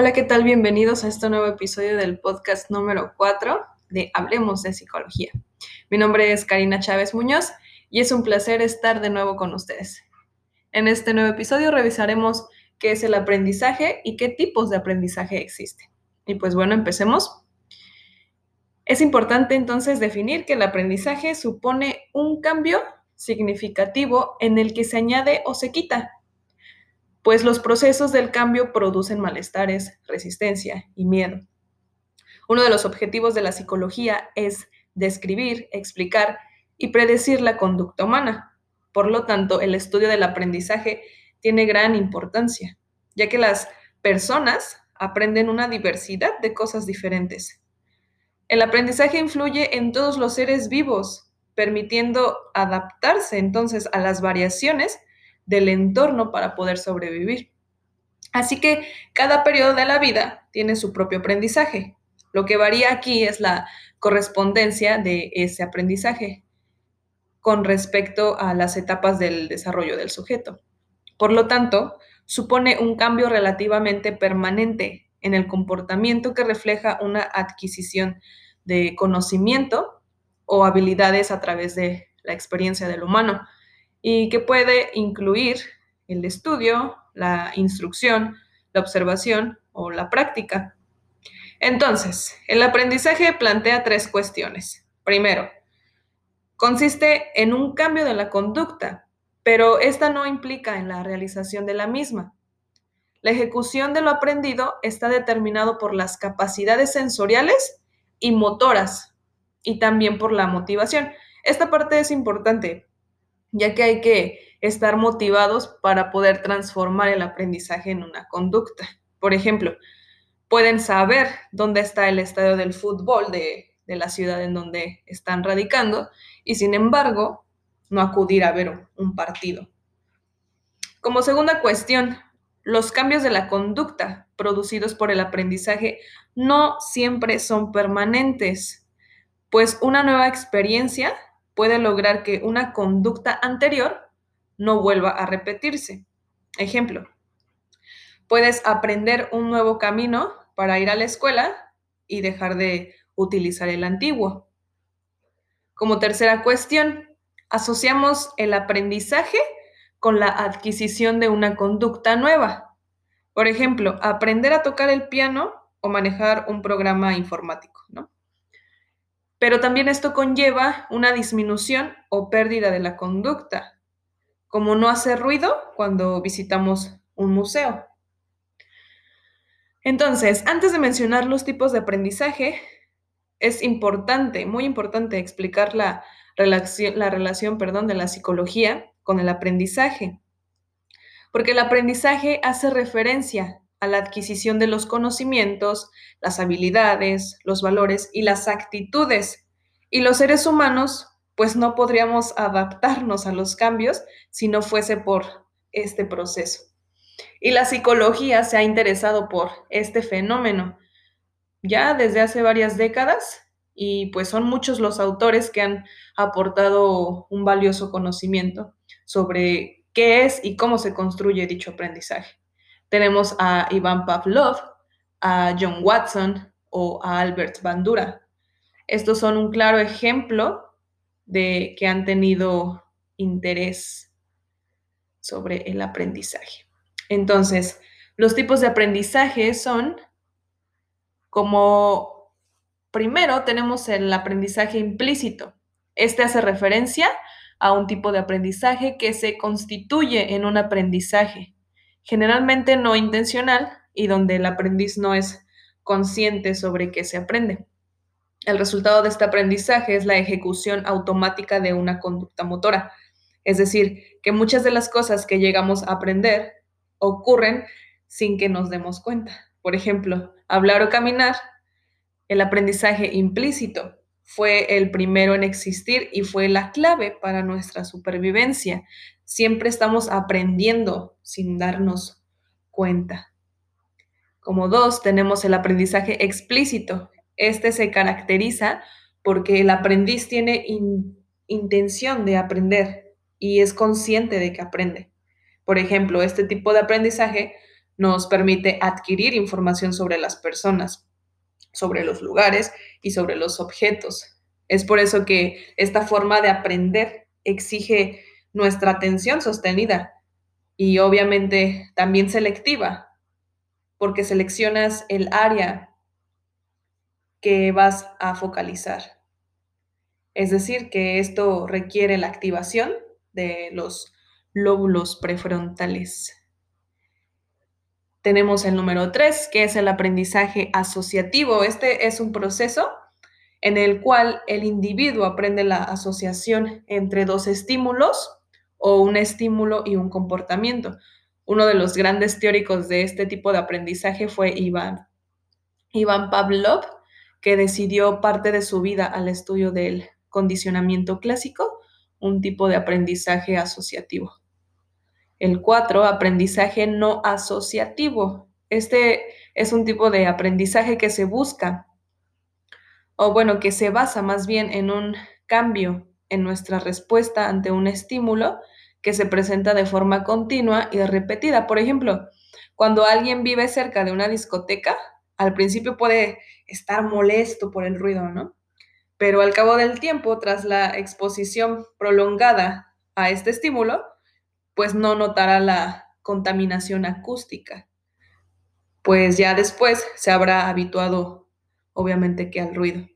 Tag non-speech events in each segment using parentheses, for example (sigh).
Hola, ¿qué tal? Bienvenidos a este nuevo episodio del podcast número 4 de Hablemos de Psicología. Mi nombre es Karina Chávez Muñoz y es un placer estar de nuevo con ustedes. En este nuevo episodio revisaremos qué es el aprendizaje y qué tipos de aprendizaje existen. Y pues bueno, empecemos. Es importante entonces definir que el aprendizaje supone un cambio significativo en el que se añade o se quita pues los procesos del cambio producen malestares, resistencia y miedo. Uno de los objetivos de la psicología es describir, explicar y predecir la conducta humana. Por lo tanto, el estudio del aprendizaje tiene gran importancia, ya que las personas aprenden una diversidad de cosas diferentes. El aprendizaje influye en todos los seres vivos, permitiendo adaptarse entonces a las variaciones del entorno para poder sobrevivir. Así que cada periodo de la vida tiene su propio aprendizaje. Lo que varía aquí es la correspondencia de ese aprendizaje con respecto a las etapas del desarrollo del sujeto. Por lo tanto, supone un cambio relativamente permanente en el comportamiento que refleja una adquisición de conocimiento o habilidades a través de la experiencia del humano y que puede incluir el estudio, la instrucción, la observación o la práctica. Entonces, el aprendizaje plantea tres cuestiones. Primero, consiste en un cambio de la conducta, pero esta no implica en la realización de la misma. La ejecución de lo aprendido está determinado por las capacidades sensoriales y motoras y también por la motivación. Esta parte es importante ya que hay que estar motivados para poder transformar el aprendizaje en una conducta. Por ejemplo, pueden saber dónde está el estadio del fútbol de, la ciudad en donde están radicando y sin embargo no acudir a ver un partido. Como segunda cuestión, los cambios de la conducta producidos por el aprendizaje no siempre son permanentes, pues una nueva experiencia puede lograr que una conducta anterior no vuelva a repetirse. Ejemplo, puedes aprender un nuevo camino para ir a la escuela y dejar de utilizar el antiguo. Como tercera cuestión, asociamos el aprendizaje con la adquisición de una conducta nueva. Por ejemplo, aprender a tocar el piano o manejar un programa informático, ¿no? Pero también esto conlleva una disminución o pérdida de la conducta, como no hacer ruido cuando visitamos un museo. Entonces, antes de mencionar los tipos de aprendizaje, es importante, muy importante, explicar la relación, la relación perdón, de la psicología con el aprendizaje. Porque el aprendizaje hace referencia a la adquisición de los conocimientos, las habilidades, los valores y las actitudes. Y los seres humanos, pues no podríamos adaptarnos a los cambios si no fuese por este proceso. Y la psicología se ha interesado por este fenómeno ya desde hace varias décadas y pues son muchos los autores que han aportado un valioso conocimiento sobre qué es y cómo se construye dicho aprendizaje. Tenemos a Iván Pavlov, a John Watson o a Albert Bandura. Estos son un claro ejemplo de que han tenido interés sobre el aprendizaje. Entonces, los tipos de aprendizaje son como primero tenemos el aprendizaje implícito. Este hace referencia a un tipo de aprendizaje que se constituye en un aprendizaje generalmente no intencional y donde el aprendiz no es consciente sobre qué se aprende. El resultado de este aprendizaje es la ejecución automática de una conducta motora, es decir, que muchas de las cosas que llegamos a aprender ocurren sin que nos demos cuenta. Por ejemplo, hablar o caminar, el aprendizaje implícito fue el primero en existir y fue la clave para nuestra supervivencia. Siempre estamos aprendiendo sin darnos cuenta. Como dos, tenemos el aprendizaje explícito. Este se caracteriza porque el aprendiz tiene intención de aprender y es consciente de que aprende. Por ejemplo, este tipo de aprendizaje nos permite adquirir información sobre las personas, sobre los lugares y sobre los objetos. Es por eso que esta forma de aprender exige nuestra atención sostenida y obviamente también selectiva, porque seleccionas el área que vas a focalizar. Es decir, que esto requiere la activación de los lóbulos prefrontales. Tenemos el número 3, que es el aprendizaje asociativo. Este es un proceso en el cual el individuo aprende la asociación entre dos estímulos o un estímulo y un comportamiento. Uno de los grandes teóricos de este tipo de aprendizaje fue Iván, Iván Pavlov, que decidió parte de su vida al estudio del condicionamiento clásico, un tipo de aprendizaje asociativo. El 4, aprendizaje no asociativo. Este es un tipo de aprendizaje que se busca, o bueno, que se basa más bien en un cambio en nuestra respuesta ante un estímulo que se presenta de forma continua y repetida. Por ejemplo, cuando alguien vive cerca de una discoteca, al principio puede estar molesto por el ruido, ¿no? Pero al cabo del tiempo, tras la exposición prolongada a este estímulo, pues no notará la contaminación acústica, pues ya después se habrá habituado, obviamente, que al ruido.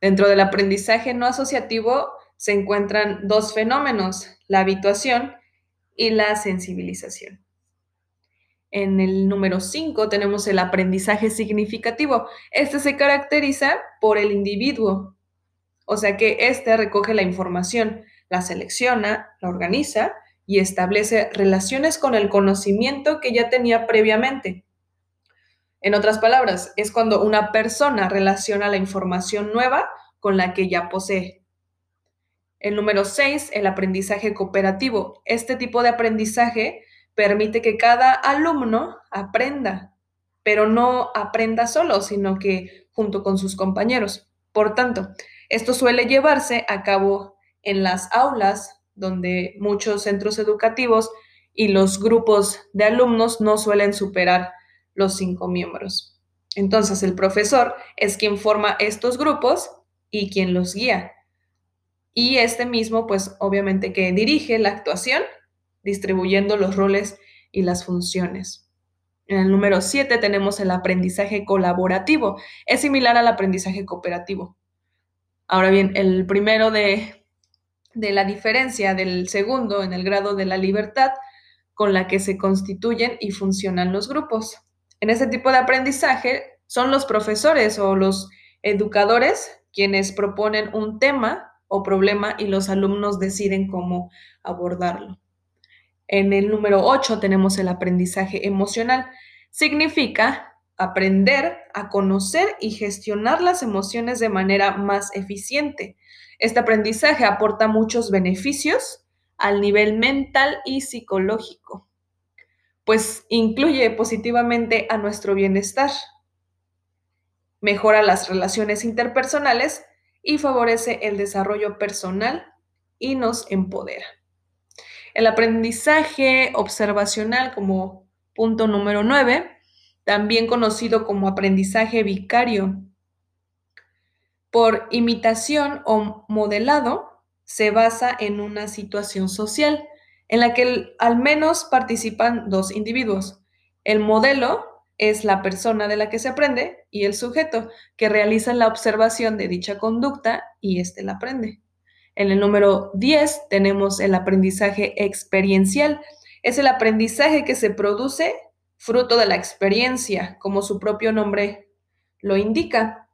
Dentro del aprendizaje no asociativo se encuentran dos fenómenos, la habituación y la sensibilización. En el número 5 tenemos el aprendizaje significativo. Este se caracteriza por el individuo, o sea que éste recoge la información, la selecciona, la organiza y establece relaciones con el conocimiento que ya tenía previamente. En otras palabras, es cuando una persona relaciona la información nueva con la que ya posee. El número 6, el aprendizaje cooperativo. Este tipo de aprendizaje permite que cada alumno aprenda, pero no aprenda solo, sino que junto con sus compañeros. Por tanto, esto suele llevarse a cabo en las aulas donde muchos centros educativos y los grupos de alumnos no suelen superar los cinco miembros. Entonces, el profesor es quien forma estos grupos y quien los guía. Y este mismo, pues obviamente que dirige la actuación, distribuyendo los roles y las funciones. En el número 7 tenemos el aprendizaje colaborativo. Es similar al aprendizaje cooperativo. Ahora bien, el primero de de la diferencia del segundo en el grado de la libertad con la que se constituyen y funcionan los grupos. En este tipo de aprendizaje son los profesores o los educadores quienes proponen un tema o problema y los alumnos deciden cómo abordarlo. En el número 8 tenemos el aprendizaje emocional. Significa aprender a conocer y gestionar las emociones de manera más eficiente. Este aprendizaje aporta muchos beneficios al nivel mental y psicológico, pues incluye positivamente a nuestro bienestar, mejora las relaciones interpersonales y favorece el desarrollo personal y nos empodera. El aprendizaje observacional como punto número 9 también conocido como aprendizaje vicario. Por imitación o modelado, se basa en una situación social en la que al menos participan dos individuos. El modelo es la persona de la que se aprende y el sujeto que realiza la observación de dicha conducta y éste la aprende. En el número 10 tenemos el aprendizaje experiencial. Es el aprendizaje que se produce fruto de la experiencia, como su propio nombre lo indica.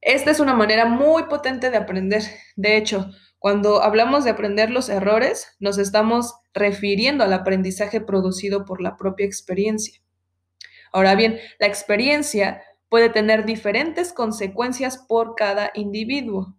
Esta es una manera muy potente de aprender. De hecho, cuando hablamos de aprender los errores, nos estamos refiriendo al aprendizaje producido por la propia experiencia. Ahora bien, la experiencia puede tener diferentes consecuencias por cada individuo,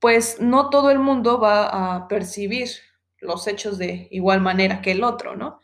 pues no todo el mundo va a percibir los hechos de igual manera que el otro, ¿no?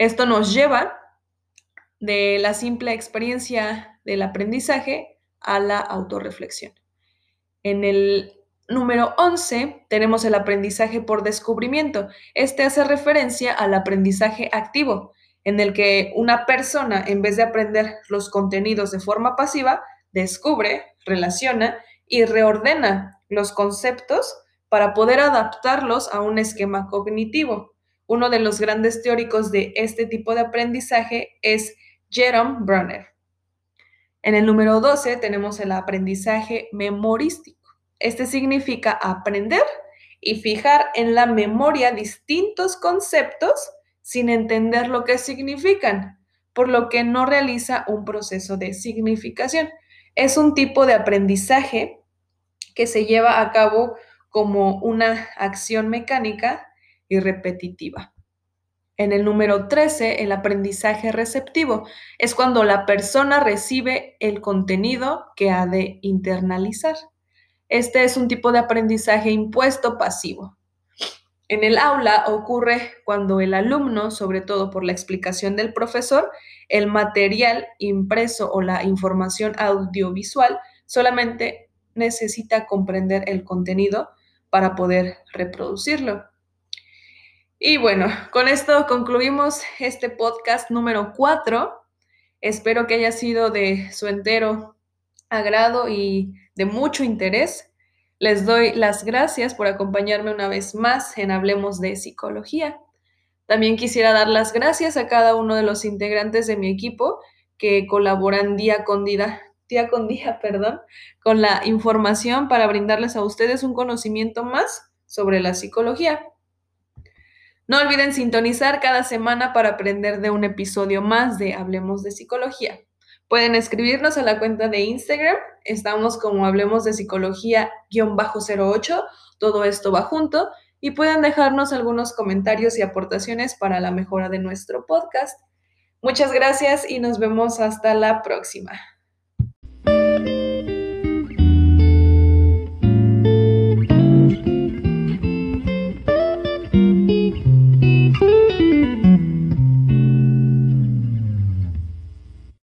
Esto nos lleva de la simple experiencia del aprendizaje a la autorreflexión. En el número 11 tenemos el aprendizaje por descubrimiento. Este hace referencia al aprendizaje activo. en el que una persona, en vez de aprender los contenidos de forma pasiva, descubre, relaciona y reordena los conceptos para poder adaptarlos a un esquema cognitivo. Uno de los grandes teóricos de este tipo de aprendizaje es Jerome Brunner. En el número 12 tenemos el aprendizaje memorístico. Este significa aprender y fijar en la memoria distintos conceptos sin entender lo que significan, por lo que no realiza un proceso de significación. Es un tipo de aprendizaje que se lleva a cabo como una acción mecánica y repetitiva. En el número 13, el aprendizaje receptivo es cuando la persona recibe el contenido que ha de internalizar. Este es un tipo de aprendizaje impuesto pasivo. En el aula ocurre cuando el alumno, sobre todo por la explicación del profesor, el material impreso o la información audiovisual solamente necesita comprender el contenido para poder reproducirlo. Y bueno, con esto concluimos este podcast número 4. Espero que haya sido de su entero agrado y de mucho interés. Les doy las gracias por acompañarme una vez más en Hablemos de Psicología. También quisiera dar las gracias a cada uno de los integrantes de mi equipo que colaboran día con día, día con día, (laughs) perdón, con la información para brindarles a ustedes un conocimiento más sobre la psicología. No olviden sintonizar cada semana para aprender de un episodio más de Hablemos de Psicología. Pueden escribirnos a la cuenta de Instagram. Estamos como Hablemos de Psicología-08. Todo esto va junto. Y pueden dejarnos algunos comentarios y aportaciones para la mejora de nuestro podcast. Muchas gracias y nos vemos hasta la próxima.